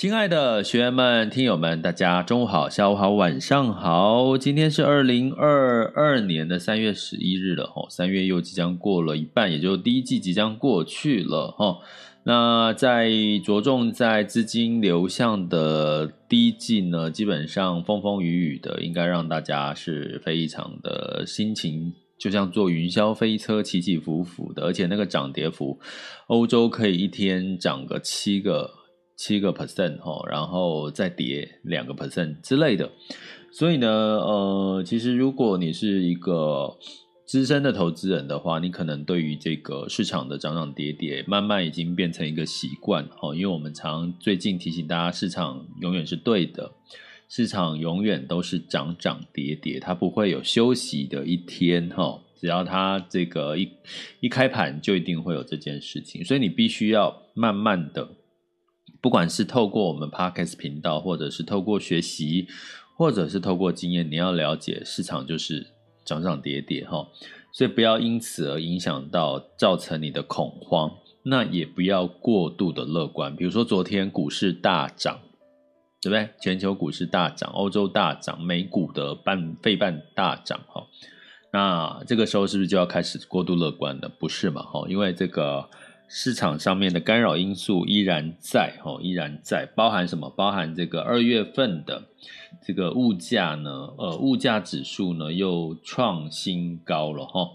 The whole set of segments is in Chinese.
亲爱的学员们、听友们，大家中午好、下午好、晚上好。今天是二零二二年的三月十一日了，吼，三月又即将过了一半，也就第一季即将过去了，吼。那在着重在资金流向的第一季呢，基本上风风雨雨的，应该让大家是非常的心情，就像坐云霄飞车，起起伏伏的，而且那个涨跌幅，欧洲可以一天涨个七个。七个 percent 哈，然后再跌两个 percent 之类的，所以呢，呃，其实如果你是一个资深的投资人的话，你可能对于这个市场的涨涨跌跌，慢慢已经变成一个习惯哦。因为我们常最近提醒大家，市场永远是对的，市场永远都是涨涨跌跌，它不会有休息的一天哈。只要它这个一一开盘，就一定会有这件事情，所以你必须要慢慢的。不管是透过我们 Podcast 频道，或者是透过学习，或者是透过经验，你要了解市场就是涨涨跌跌哈，所以不要因此而影响到造成你的恐慌，那也不要过度的乐观。比如说昨天股市大涨，对不对？全球股市大涨，欧洲大涨，美股的半费半大涨哈，那这个时候是不是就要开始过度乐观了？不是嘛哈，因为这个。市场上面的干扰因素依然在，哦，依然在，包含什么？包含这个二月份的这个物价呢？呃，物价指数呢又创新高了，哈，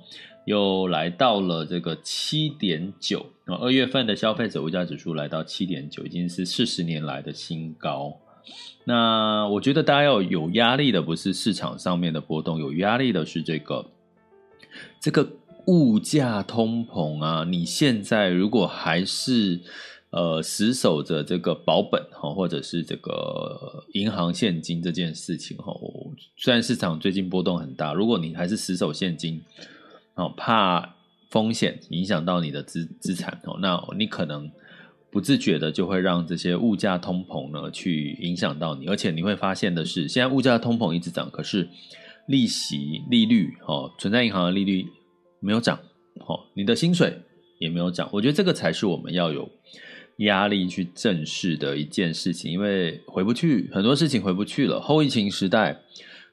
又来到了这个七点九。二月份的消费者物价指数来到七点九，已经是四十年来的新高。那我觉得大家要有压力的，不是市场上面的波动，有压力的是这个，这个。物价通膨啊！你现在如果还是呃死守着这个保本哈，或者是这个银行现金这件事情哈，虽然市场最近波动很大，如果你还是死守现金，哦，怕风险影响到你的资资产哦，那你可能不自觉的就会让这些物价通膨呢去影响到你，而且你会发现的是，现在物价通膨一直涨，可是利息利率哦，存在银行的利率。没有涨，好，你的薪水也没有涨。我觉得这个才是我们要有压力去正视的一件事情，因为回不去，很多事情回不去了。后疫情时代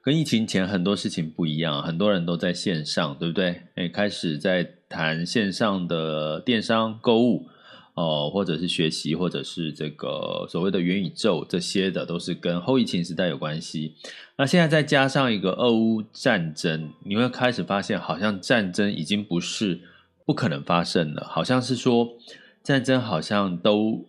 跟疫情前很多事情不一样，很多人都在线上，对不对？哎，开始在谈线上的电商购物。哦，或者是学习，或者是这个所谓的元宇宙，这些的都是跟后疫情时代有关系。那现在再加上一个俄乌战争，你会开始发现，好像战争已经不是不可能发生了，好像是说战争好像都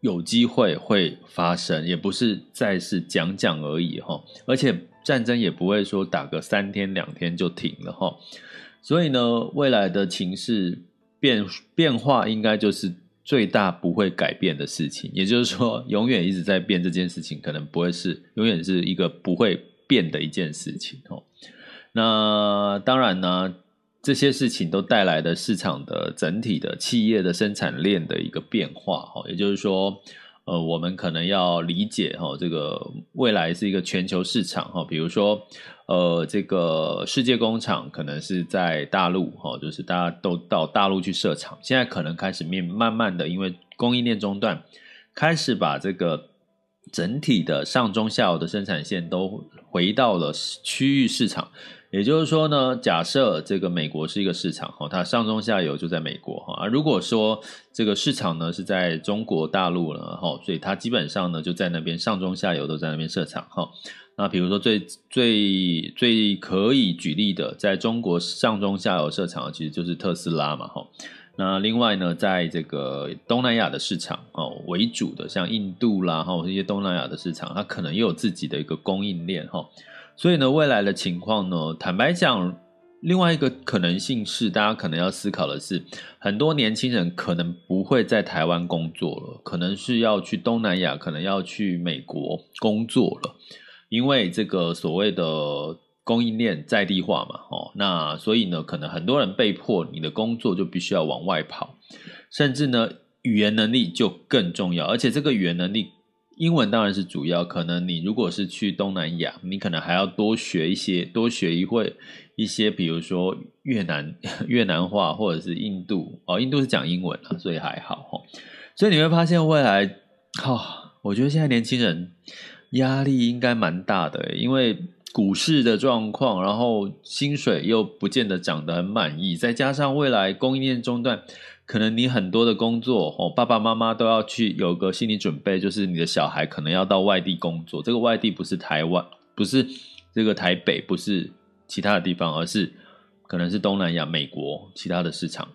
有机会会发生，也不是再是讲讲而已哈。而且战争也不会说打个三天两天就停了哈。所以呢，未来的情势变变化应该就是。最大不会改变的事情，也就是说，永远一直在变这件事情，可能不会是永远是一个不会变的一件事情哦。那当然呢，这些事情都带来的市场的整体的企业的生产链的一个变化哦，也就是说。呃，我们可能要理解哈，这个未来是一个全球市场哈，比如说，呃，这个世界工厂可能是在大陆哈，就是大家都到大陆去设厂，现在可能开始面慢慢的，因为供应链中断，开始把这个整体的上中下游的生产线都回到了区域市场。也就是说呢，假设这个美国是一个市场哈，它上中下游就在美国哈。如果说这个市场呢是在中国大陆了哈，所以它基本上呢就在那边上中下游都在那边设厂哈。那比如说最最最可以举例的，在中国上中下游设厂其实就是特斯拉嘛哈。那另外呢，在这个东南亚的市场哦为主的，像印度啦哈，这些东南亚的市场，它可能也有自己的一个供应链哈。所以呢，未来的情况呢，坦白讲，另外一个可能性是，大家可能要思考的是，很多年轻人可能不会在台湾工作了，可能是要去东南亚，可能要去美国工作了，因为这个所谓的供应链在地化嘛，哦，那所以呢，可能很多人被迫，你的工作就必须要往外跑，甚至呢，语言能力就更重要，而且这个语言能力。英文当然是主要，可能你如果是去东南亚，你可能还要多学一些，多学一会一些，比如说越南 越南话，或者是印度哦，印度是讲英文啊，所以还好哈。所以你会发现未来，哈、我觉得现在年轻人压力应该蛮大的，因为股市的状况，然后薪水又不见得涨得很满意，再加上未来供应链中断。可能你很多的工作哦，爸爸妈妈都要去有个心理准备，就是你的小孩可能要到外地工作。这个外地不是台湾，不是这个台北，不是其他的地方，而是可能是东南亚、美国其他的市场。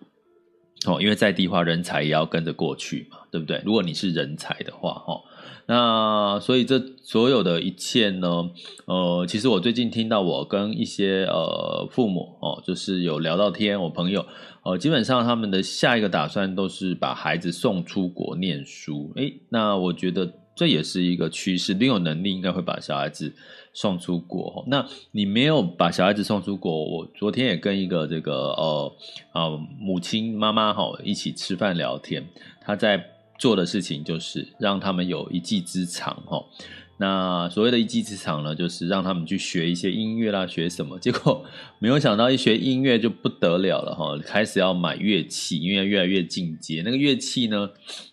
哦，因为在地化，人才也要跟着过去嘛，对不对？如果你是人才的话，哈。那所以这所有的一切呢，呃，其实我最近听到我跟一些呃父母哦，就是有聊到天，我朋友呃，基本上他们的下一个打算都是把孩子送出国念书。诶，那我觉得这也是一个趋势，你有能力应该会把小孩子送出国。那你没有把小孩子送出国，我昨天也跟一个这个呃呃母亲妈妈哈一起吃饭聊天，她在。做的事情就是让他们有一技之长哈，那所谓的一技之长呢，就是让他们去学一些音乐啦，学什么？结果没有想到一学音乐就不得了了哈，开始要买乐器，因为越来越进阶，那个乐器呢，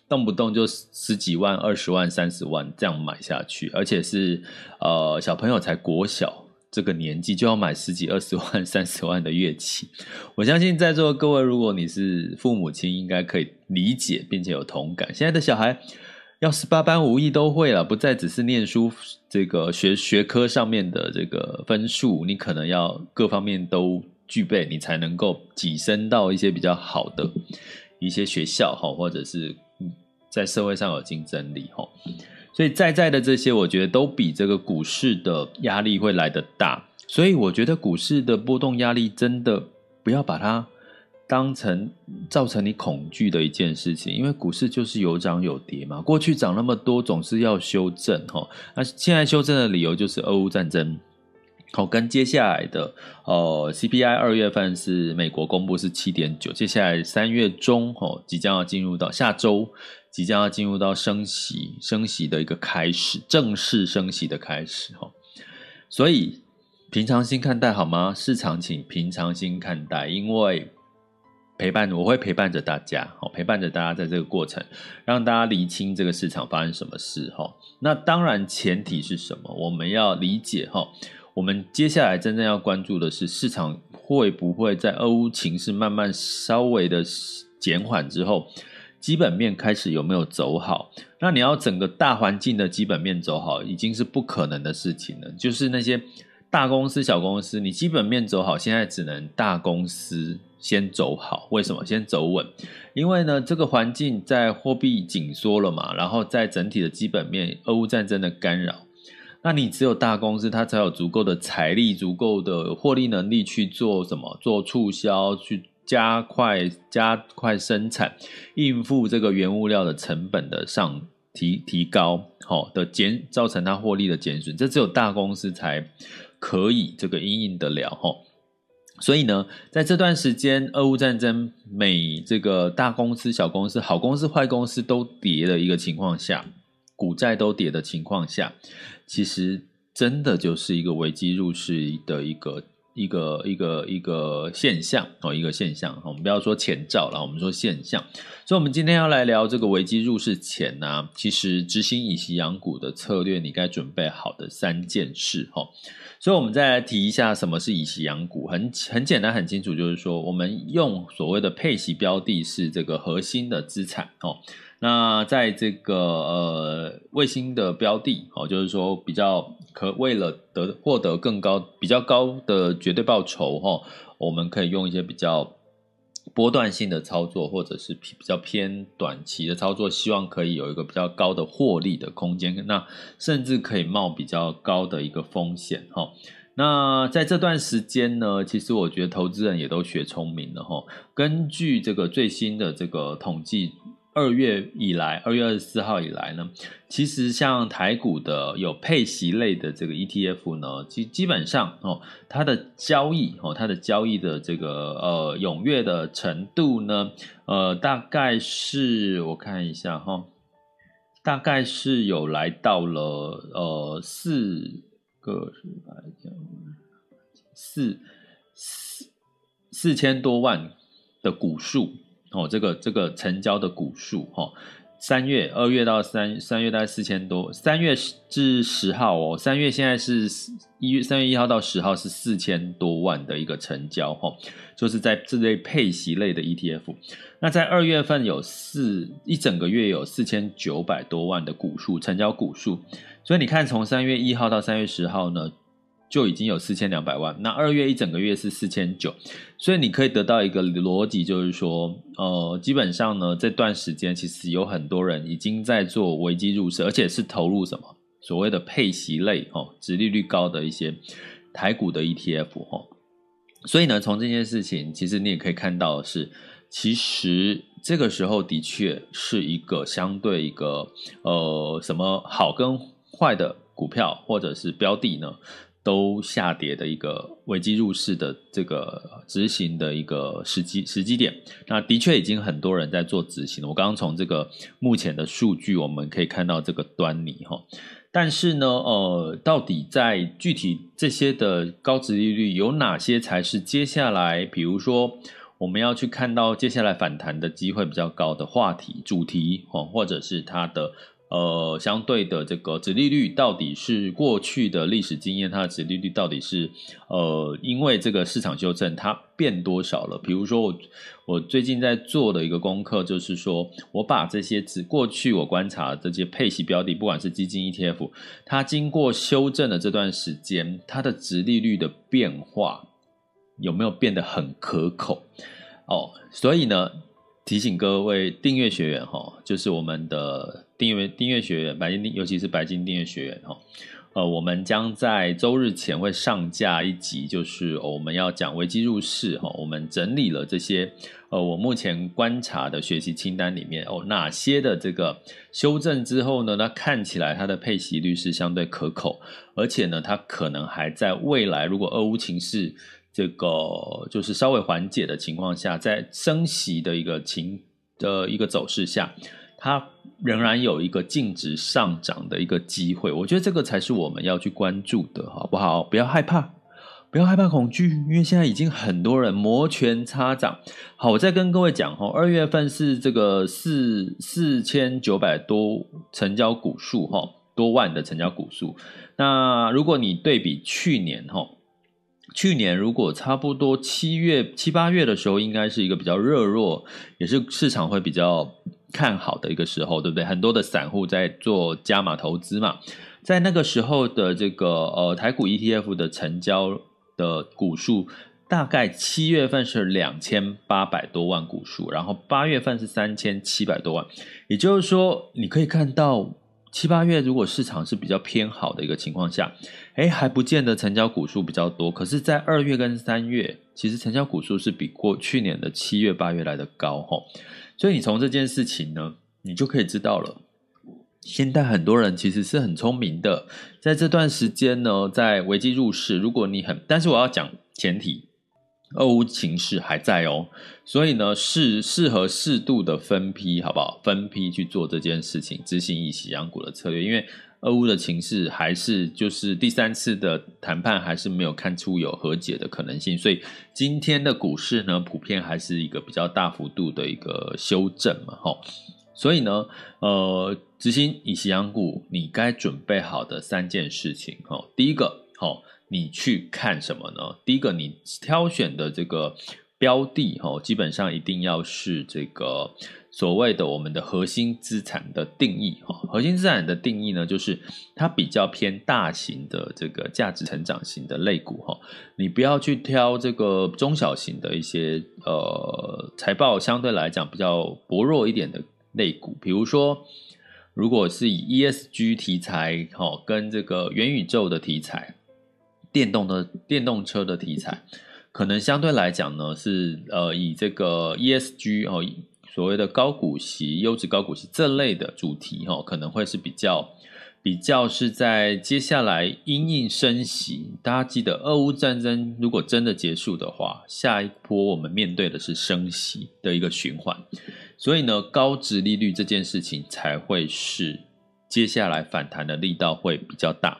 动不动就十几万、二十万、三十万这样买下去，而且是呃小朋友才国小。这个年纪就要买十几、二十万、三十万的乐器，我相信在座各位，如果你是父母亲，应该可以理解并且有同感。现在的小孩要十八般武艺都会了，不再只是念书这个学学科上面的这个分数，你可能要各方面都具备，你才能够跻身到一些比较好的一些学校哈，或者是在社会上有竞争力哈。所以在在的这些，我觉得都比这个股市的压力会来得大。所以我觉得股市的波动压力真的不要把它当成造成你恐惧的一件事情，因为股市就是有涨有跌嘛。过去涨那么多，总是要修正哈。那现在修正的理由就是俄乌战争，好，跟接下来的呃 CPI 二月份是美国公布是七点九，接下来三月中哦即将要进入到下周。即将要进入到升息、升息的一个开始，正式升息的开始哈，所以平常心看待好吗？市场请平常心看待，因为陪伴我会陪伴着大家，陪伴着大家在这个过程，让大家理清这个市场发生什么事哈。那当然前提是什么？我们要理解哈，我们接下来真正要关注的是市场会不会在俄乌情势慢慢稍微的减缓之后。基本面开始有没有走好？那你要整个大环境的基本面走好，已经是不可能的事情了。就是那些大公司、小公司，你基本面走好，现在只能大公司先走好。为什么？先走稳？因为呢，这个环境在货币紧缩了嘛，然后在整体的基本面，俄乌战争的干扰，那你只有大公司，它才有足够的财力、足够的获利能力去做什么？做促销去。加快加快生产，应付这个原物料的成本的上提提高，好的减造成它获利的减损，这只有大公司才可以这个应应得了哈。所以呢，在这段时间，俄乌战争，每这个大公司、小公司、好公司、坏公司都跌的一个情况下，股债都跌的情况下，其实真的就是一个危机入市的一个。一个一个一个现象哦，一个现象。我们不要说前兆了，我们说现象。所以，我们今天要来聊这个危机入市前呢、其实执行以息养股的策略，你该准备好的三件事哈。所以，我们再来提一下什么是以息养股，很很简单，很清楚，就是说，我们用所谓的配息标的，是这个核心的资产哦。那在这个呃卫星的标的哦，就是说比较可为了得获得更高比较高的绝对报酬哈，我们可以用一些比较波段性的操作，或者是比较偏短期的操作，希望可以有一个比较高的获利的空间，那甚至可以冒比较高的一个风险哈。那在这段时间呢，其实我觉得投资人也都学聪明了哈。根据这个最新的这个统计。二月以来，二月二十四号以来呢，其实像台股的有配息类的这个 ETF 呢，基基本上哦，它的交易哦，它的交易的这个呃踊跃的程度呢，呃，大概是我看一下哈，大概是有来到了呃四个四四四千多万的股数。哦，这个这个成交的股数哈，三月二月到三三月大概四千多，三月至十号哦，三月现在是一月三月一号到十号是四千多万的一个成交哈，就是在这类配息类的 ETF。那在二月份有四一整个月有四千九百多万的股数成交股数，所以你看从三月一号到三月十号呢。就已经有四千两百万，那二月一整个月是四千九，所以你可以得到一个逻辑，就是说，呃，基本上呢，这段时间其实有很多人已经在做危机入市，而且是投入什么？所谓的配息类哦，殖利率高的一些台股的 ETF 哦，所以呢，从这件事情，其实你也可以看到是，其实这个时候的确是一个相对一个呃什么好跟坏的股票或者是标的呢，都下跌的一个危机入市的这个执行的一个时机时机点，那的确已经很多人在做执行了。我刚刚从这个目前的数据，我们可以看到这个端倪哈。但是呢，呃，到底在具体这些的高值利率有哪些才是接下来，比如说我们要去看到接下来反弹的机会比较高的话题主题哈，或者是它的。呃，相对的这个殖利率到底是过去的历史经验，它的殖利率到底是呃，因为这个市场修正它变多少了？比如说我我最近在做的一个功课，就是说我把这些只过去我观察这些配息标的，不管是基金 ETF，它经过修正的这段时间，它的殖利率的变化有没有变得很可口？哦，所以呢，提醒各位订阅学员哈，就是我们的。订阅订阅学员，白金订，尤其是白金订阅学员哈，呃，我们将在周日前会上架一集，就是我们要讲危机入市哈，我们整理了这些呃，我目前观察的学习清单里面哦，哪些的这个修正之后呢，那看起来它的配息率是相对可口，而且呢，它可能还在未来，如果俄乌情势这个就是稍微缓解的情况下，在升息的一个情的一个走势下。它仍然有一个净值上涨的一个机会，我觉得这个才是我们要去关注的，好不好？不要害怕，不要害怕恐惧，因为现在已经很多人摩拳擦掌。好，我再跟各位讲哈，二月份是这个四四千九百多成交股数哈，多万的成交股数。那如果你对比去年哈，去年如果差不多七月七八月的时候，应该是一个比较热络，也是市场会比较。看好的一个时候，对不对？很多的散户在做加码投资嘛，在那个时候的这个呃台股 ETF 的成交的股数，大概七月份是两千八百多万股数，然后八月份是三千七百多万。也就是说，你可以看到七八月如果市场是比较偏好的一个情况下，诶，还不见得成交股数比较多。可是，在二月跟三月，其实成交股数是比过去年的七月八月来的高吼。所以你从这件事情呢，你就可以知道了。现在很多人其实是很聪明的，在这段时间呢，在危机入市。如果你很，但是我要讲前提，俄乌情势还在哦。所以呢，适适合适度的分批，好不好？分批去做这件事情，执行一息养股的策略。因为俄乌的情势还是就是第三次的谈判还是没有看出有和解的可能性，所以今天的股市呢，普遍还是一个比较大幅度的一个修正嘛，吼。所以呢，呃，执行以息养股，你该准备好的三件事情，吼，第一个，吼，你去看什么呢？第一个，你挑选的这个标的，吼，基本上一定要是这个。所谓的我们的核心资产的定义，哈，核心资产的定义呢，就是它比较偏大型的这个价值成长型的类股，哈，你不要去挑这个中小型的一些呃财报相对来讲比较薄弱一点的类股，比如说，如果是以 ESG 题材，哈，跟这个元宇宙的题材、电动的电动车的题材，可能相对来讲呢是呃以这个 ESG 哦。所谓的高股息、优质高股息这类的主题，哈，可能会是比较比较是在接下来因应升息。大家记得，俄乌战争如果真的结束的话，下一波我们面对的是升息的一个循环。所以呢，高值利率这件事情才会是接下来反弹的力道会比较大。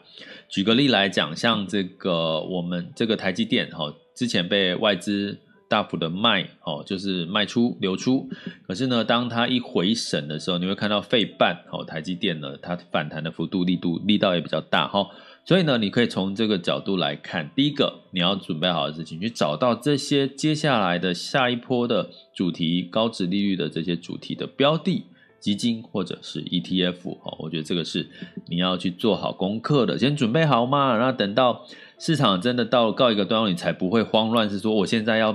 举个例来讲，像这个我们这个台积电，哈，之前被外资。大幅的卖哦，就是卖出流出。可是呢，当它一回审的时候，你会看到费半哦，台积电呢，它反弹的幅度、力度、力道也比较大哈。所以呢，你可以从这个角度来看，第一个你要准备好的事情，去找到这些接下来的下一波的主题、高值利率的这些主题的标的基金或者是 ETF 哦。我觉得这个是你要去做好功课的，先准备好嘛，然后等到。市场真的到告一个段落，你才不会慌乱。是说我现在要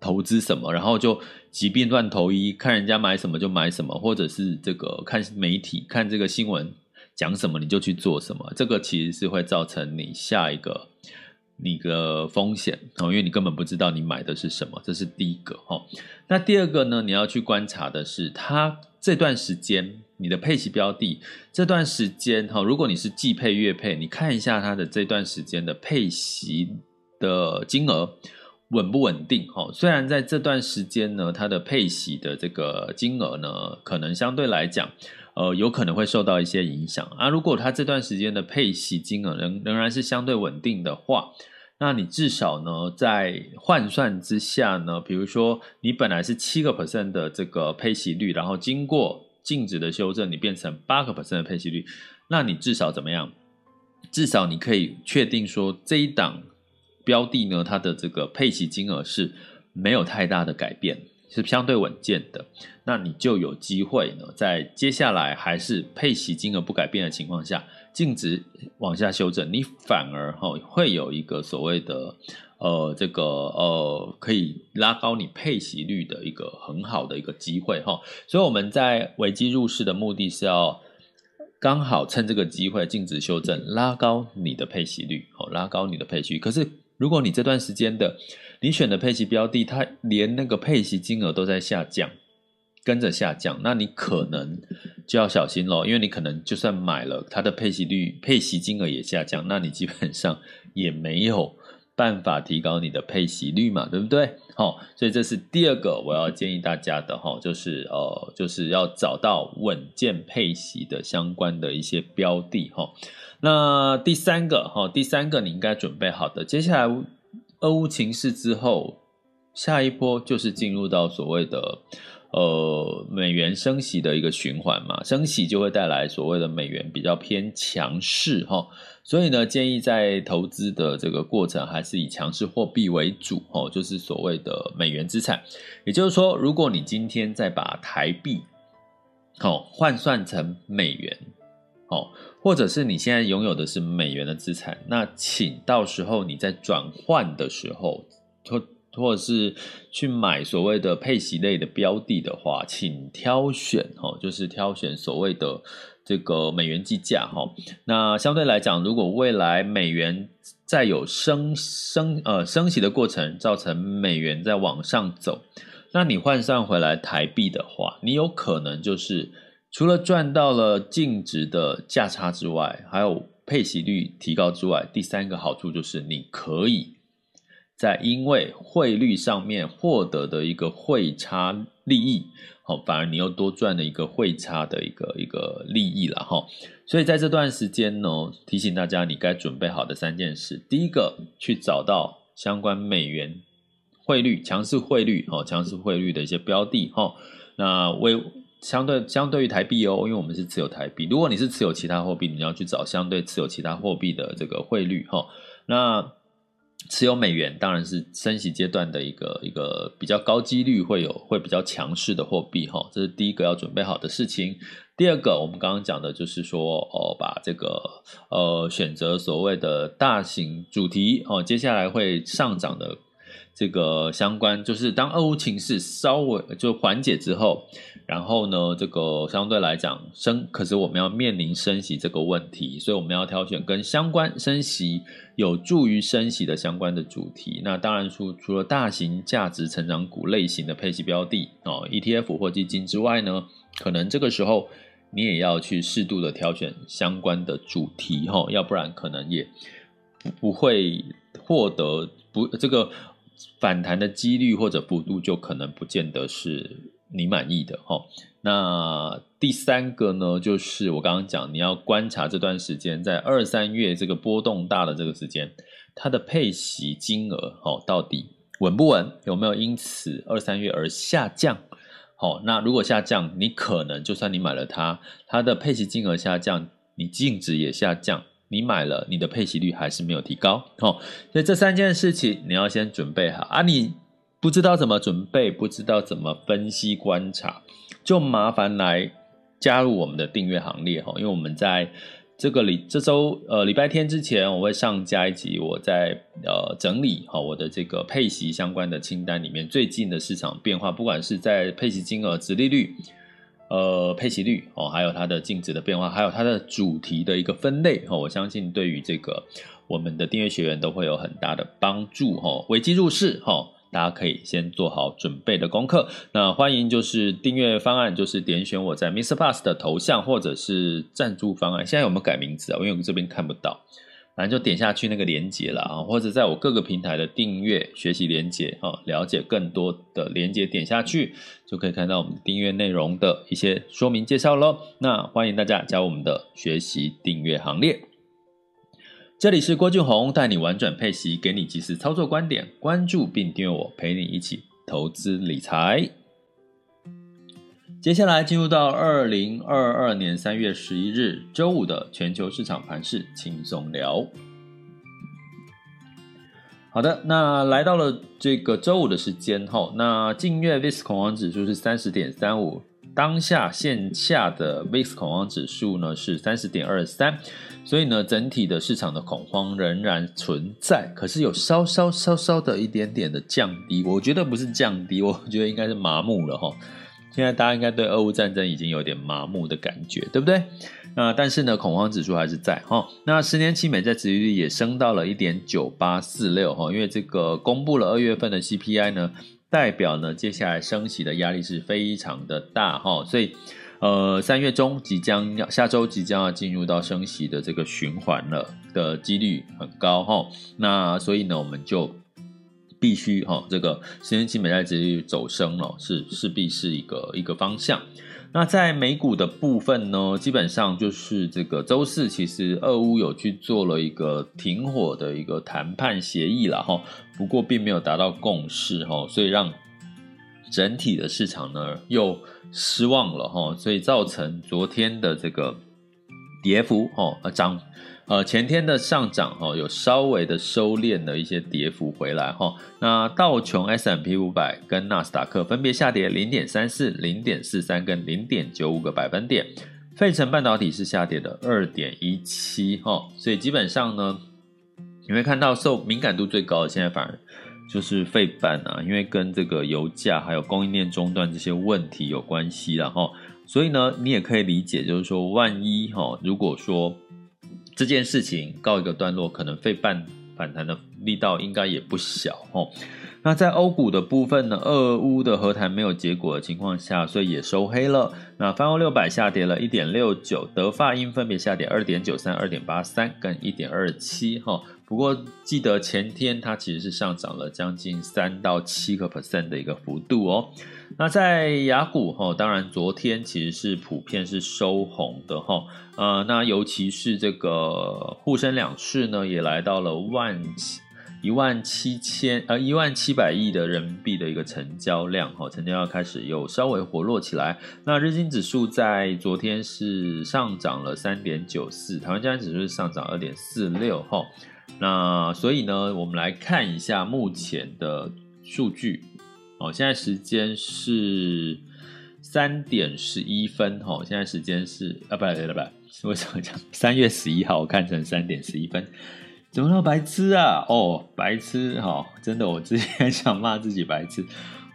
投资什么，然后就疾病乱投医，看人家买什么就买什么，或者是这个看媒体看这个新闻讲什么你就去做什么。这个其实是会造成你下一个你的风险哦，因为你根本不知道你买的是什么。这是第一个哈。那第二个呢，你要去观察的是它这段时间。你的配息标的这段时间哈，如果你是季配月配，你看一下它的这段时间的配息的金额稳不稳定哈？虽然在这段时间呢，它的配息的这个金额呢，可能相对来讲，呃，有可能会受到一些影响啊。如果它这段时间的配息金额仍仍然是相对稳定的话，那你至少呢，在换算之下呢，比如说你本来是七个 percent 的这个配息率，然后经过净值的修正，你变成八个 percent 的配息率，那你至少怎么样？至少你可以确定说，这一档标的呢，它的这个配息金额是没有太大的改变，是相对稳健的。那你就有机会呢，在接下来还是配息金额不改变的情况下，净值往下修正，你反而哈会有一个所谓的。呃，这个呃，可以拉高你配息率的一个很好的一个机会哈，所以我们在危机入市的目的是要刚好趁这个机会净值修正，拉高你的配息率，哦，拉高你的配息率。可是如果你这段时间的你选的配息标的，它连那个配息金额都在下降，跟着下降，那你可能就要小心咯，因为你可能就算买了，它的配息率、配息金额也下降，那你基本上也没有。办法提高你的配息率嘛，对不对？好，所以这是第二个我要建议大家的哈，就是呃，就是要找到稳健配息的相关的一些标的哈。那第三个哈，第三个你应该准备好的，接下来俄乌情势之后，下一波就是进入到所谓的。呃，美元升息的一个循环嘛，升息就会带来所谓的美元比较偏强势哈，所以呢，建议在投资的这个过程还是以强势货币为主哦，就是所谓的美元资产。也就是说，如果你今天再把台币好换算成美元，哦，或者是你现在拥有的是美元的资产，那请到时候你在转换的时候，或者是去买所谓的配息类的标的的话，请挑选哈，就是挑选所谓的这个美元计价哈。那相对来讲，如果未来美元再有升升呃升息的过程，造成美元在往上走，那你换算回来台币的话，你有可能就是除了赚到了净值的价差之外，还有配息率提高之外，第三个好处就是你可以。在因为汇率上面获得的一个汇差利益，好，反而你又多赚了一个汇差的一个一个利益了哈。所以在这段时间呢，提醒大家你该准备好的三件事：第一个，去找到相关美元汇率强势汇率哦，强势汇率的一些标的哈。那为相对相对于台币哦，因为我们是持有台币，如果你是持有其他货币，你要去找相对持有其他货币的这个汇率哈。那持有美元当然是升息阶段的一个一个比较高几率会有会比较强势的货币哈，这是第一个要准备好的事情。第二个，我们刚刚讲的就是说哦，把这个呃选择所谓的大型主题哦，接下来会上涨的。这个相关就是当俄乌情势稍微就缓解之后，然后呢，这个相对来讲升，可是我们要面临升息这个问题，所以我们要挑选跟相关升息有助于升息的相关的主题。那当然除除了大型价值成长股类型的配息标的哦，ETF 或基金之外呢，可能这个时候你也要去适度的挑选相关的主题哈，要不然可能也不会获得不这个。反弹的几率或者幅度就可能不见得是你满意的哈。那第三个呢，就是我刚刚讲，你要观察这段时间，在二三月这个波动大的这个时间，它的配息金额哦，到底稳不稳？有没有因此二三月而下降？好，那如果下降，你可能就算你买了它，它的配息金额下降，你净值也下降。你买了，你的配息率还是没有提高，哦，所以这三件事情你要先准备好啊！你不知道怎么准备，不知道怎么分析观察，就麻烦来加入我们的订阅行列，哈，因为我们在这个礼这周呃礼拜天之前，我会上加一集我在呃整理好我的这个配息相关的清单里面最近的市场变化，不管是在配息金额、殖利率。呃，配息率哦，还有它的净值的变化，还有它的主题的一个分类哦，我相信对于这个我们的订阅学员都会有很大的帮助哈。危机入市哈，大家可以先做好准备的功课。那欢迎就是订阅方案，就是点选我在 Mr. Bus 的头像，或者是赞助方案。现在有没有改名字啊？因为我们这边看不到。反正就点下去那个连接了啊，或者在我各个平台的订阅学习连接啊，了解更多的连接，点下去就可以看到我们订阅内容的一些说明介绍喽。那欢迎大家加入我们的学习订阅行列。这里是郭俊宏带你玩转配息，给你及时操作观点，关注并订阅我，陪你一起投资理财。接下来进入到二零二二年三月十一日周五的全球市场盘势轻松聊。好的，那来到了这个周五的时间后，那近月 VIX 恐慌指数是三十点三五，当下线下的 VIX 恐慌指数呢是三十点二三，所以呢，整体的市场的恐慌仍然存在，可是有稍稍稍稍的一点点的降低，我觉得不是降低，我觉得应该是麻木了哈。现在大家应该对俄乌战争已经有点麻木的感觉，对不对？那但是呢，恐慌指数还是在哈。那十年期美债殖利率也升到了一点九八四六哈，因为这个公布了二月份的 CPI 呢，代表呢接下来升息的压力是非常的大哈，所以呃三月中即将要下周即将要进入到升息的这个循环了的几率很高哈。那所以呢，我们就。必须哈，这个十年期美债殖利率走升了，是势必是一个一个方向。那在美股的部分呢，基本上就是这个周四，其实俄乌有去做了一个停火的一个谈判协议了哈，不过并没有达到共识哈，所以让整体的市场呢又失望了哈，所以造成昨天的这个跌幅哈涨。呃，前天的上涨哈，有稍微的收敛的一些跌幅回来哈。那道琼 S M P 五百跟纳斯达克分别下跌零点三四、零点四三跟零点九五个百分点。费城半导体是下跌的二点一七哈，所以基本上呢，你会看到受敏感度最高的现在反而就是费半啊，因为跟这个油价还有供应链中断这些问题有关系了哈。所以呢，你也可以理解，就是说万一哈，如果说这件事情告一个段落，可能费半反弹的力道应该也不小哦。那在欧股的部分呢，俄乌的和谈没有结果的情况下，所以也收黑了。那泛欧六百下跌了一点六九，德法英分别下跌二点九三、二点八三跟一点二七哈。不过记得前天它其实是上涨了将近三到七个 percent 的一个幅度哦。那在雅股哈，当然昨天其实是普遍是收红的哈。呃，那尤其是这个沪深两市呢，也来到了万七一万七千呃一万七百亿的人民币的一个成交量哈，成交量开始又稍微活络起来。那日经指数在昨天是上涨了三点九四，台湾加权指数是上涨二点四六哈。那所以呢，我们来看一下目前的数据。哦，现在时间是三点十一分。哦，现在时间是啊，不对不不，为什么讲三月十一号？我看成三点十一分，怎么那么白痴啊？哦，白痴哈，真的，我之前 想骂自己白痴。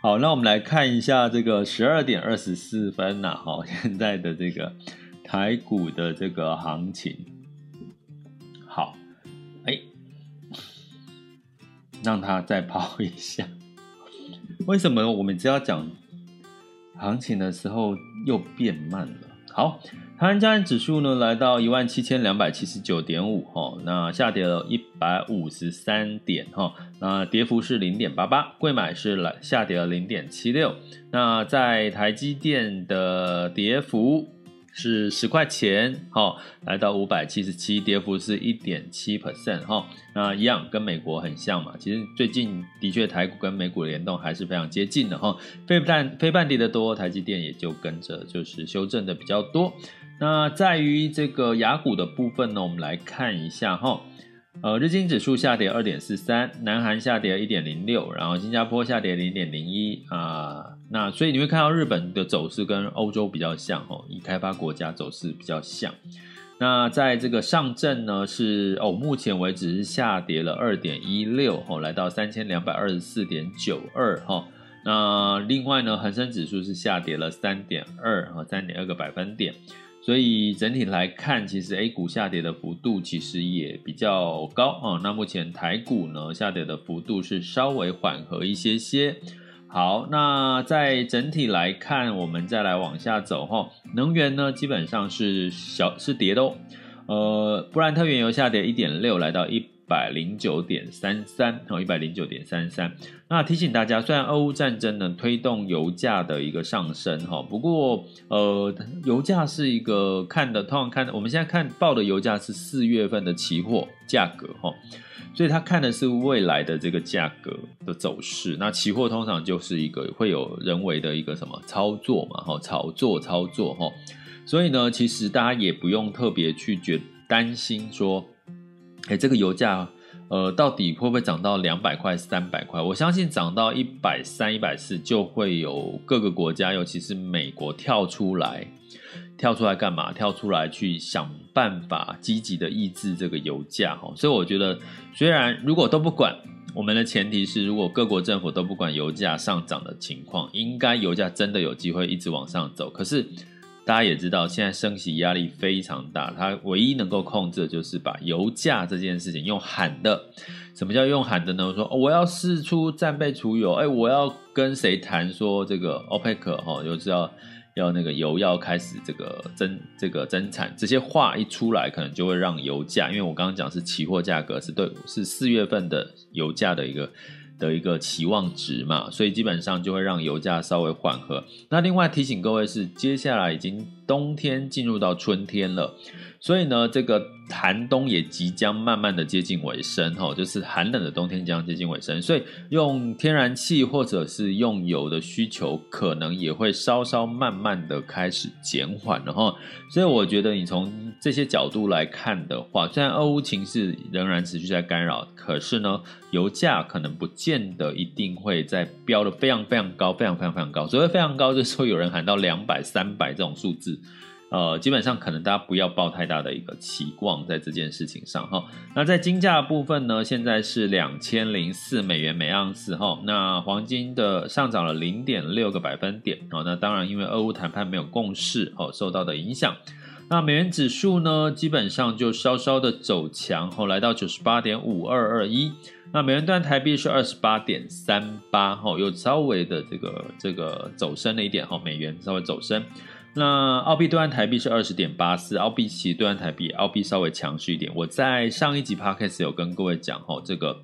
好，那我们来看一下这个十二点二十四分呐，哈，现在的这个台股的这个行情。让它再跑一下。为什么我们只要讲行情的时候又变慢了？好，台湾加权指数呢来到一万七千两百七十九点五，哈，那下跌了一百五十三点，哈，那跌幅是零点八八，贵买是来下跌了零点七六，那在台积电的跌幅。是十块钱，哈，来到五百七十七，跌幅是一点七 percent，哈，那一样跟美国很像嘛。其实最近的确台股跟美股的联动还是非常接近的，哈。非半非半跌的多，台积电也就跟着就是修正的比较多。那在于这个雅股的部分呢，我们来看一下，哈。呃，日经指数下跌二点四三，南韩下跌一点零六，然后新加坡下跌零点零一啊。那所以你会看到日本的走势跟欧洲比较像哦，以开发国家走势比较像。那在这个上证呢是哦，目前为止是下跌了二点一六哦，来到三千两百二十四点九二哈。那另外呢，恒生指数是下跌了三点二和三点二个百分点。所以整体来看，其实 A 股下跌的幅度其实也比较高啊。那目前台股呢下跌的幅度是稍微缓和一些些。好，那在整体来看，我们再来往下走哈。能源呢基本上是小是跌的哦。呃，布兰特原油下跌一点六，来到一。百零九点三三，哦，一百零九点三三。那提醒大家，虽然俄乌战争呢推动油价的一个上升，哈，不过呃，油价是一个看的，通常看，我们现在看报的油价是四月份的期货价格，哈，所以他看的是未来的这个价格的走势。那期货通常就是一个会有人为的一个什么操作嘛，哈，炒作操作，哈，所以呢，其实大家也不用特别去觉担心说。哎，这个油价，呃，到底会不会涨到两百块、三百块？我相信涨到一百三、一百四，就会有各个国家，尤其是美国跳出来，跳出来干嘛？跳出来去想办法，积极的抑制这个油价。哈，所以我觉得，虽然如果都不管，我们的前提是，如果各国政府都不管油价上涨的情况，应该油价真的有机会一直往上走。可是。大家也知道，现在升息压力非常大，它唯一能够控制的就是把油价这件事情用喊的。什么叫用喊的呢？我说、我要释出战备储油，哎，我要跟谁谈说这个 OPEC 哈、哦，就是要要那个油要开始这个增这个增产，这些话一出来，可能就会让油价，因为我刚刚讲是期货价格，是对，是四月份的油价的一个。的一个期望值嘛，所以基本上就会让油价稍微缓和。那另外提醒各位是，接下来已经冬天进入到春天了。所以呢，这个寒冬也即将慢慢的接近尾声，哈，就是寒冷的冬天将接近尾声，所以用天然气或者是用油的需求，可能也会稍稍慢慢的开始减缓了，哈。所以我觉得你从这些角度来看的话，虽然俄乌情势仍然持续在干扰，可是呢，油价可能不见得一定会在飙得非常非常高，非常非常非常高。所谓非常高，就是说有人喊到两百、三百这种数字。呃，基本上可能大家不要抱太大的一个期望在这件事情上哈。那在金价部分呢，现在是两千零四美元每盎司哈。那黄金的上涨了零点六个百分点哦。那当然，因为俄乌谈判没有共识哦，受到的影响。那美元指数呢，基本上就稍稍的走强后，来到九十八点五二二一。那美元兑台币是二十八点三八哈，又稍微的这个这个走升了一点哈，美元稍微走升。那澳币兑换台币是二十点八四，澳币其实兑换台币，澳币稍微强势一点。我在上一集 podcast 有跟各位讲哦，这个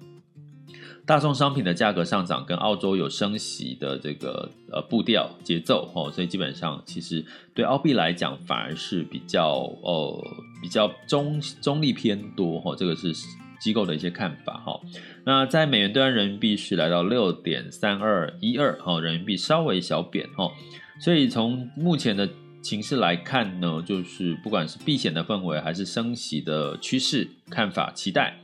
大宗商品的价格上涨跟澳洲有升息的这个呃步调节奏哦，所以基本上其实对澳币来讲反而是比较呃比较中中立偏多哦，这个是机构的一些看法哈。那在美元兑换人民币是来到六点三二一二哦，人民币稍微小贬哦。所以从目前的情势来看呢，就是不管是避险的氛围，还是升息的趋势看法、期待，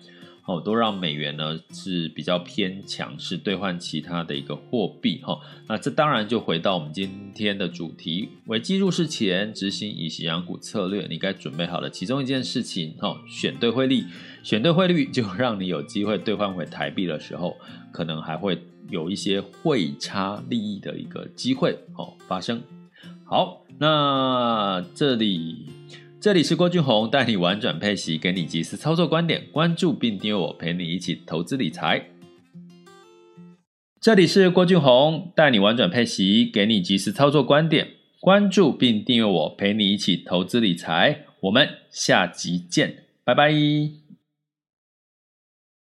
哦，都让美元呢是比较偏强势，兑换其他的一个货币，哈。那这当然就回到我们今天的主题：危机入市前执行以息养股策略，你该准备好了其中一件事情，哈，选对汇率，选对汇率就让你有机会兑换回台币的时候，可能还会。有一些汇差利益的一个机会哦发生。好，那这里这里是郭俊宏带你玩转配息，给你及时操作观点，关注并订阅我，陪你一起投资理财。这里是郭俊宏带你玩转配息，给你及时操作观点，关注并订阅我，陪你一起投资理财。我们下集见，拜拜。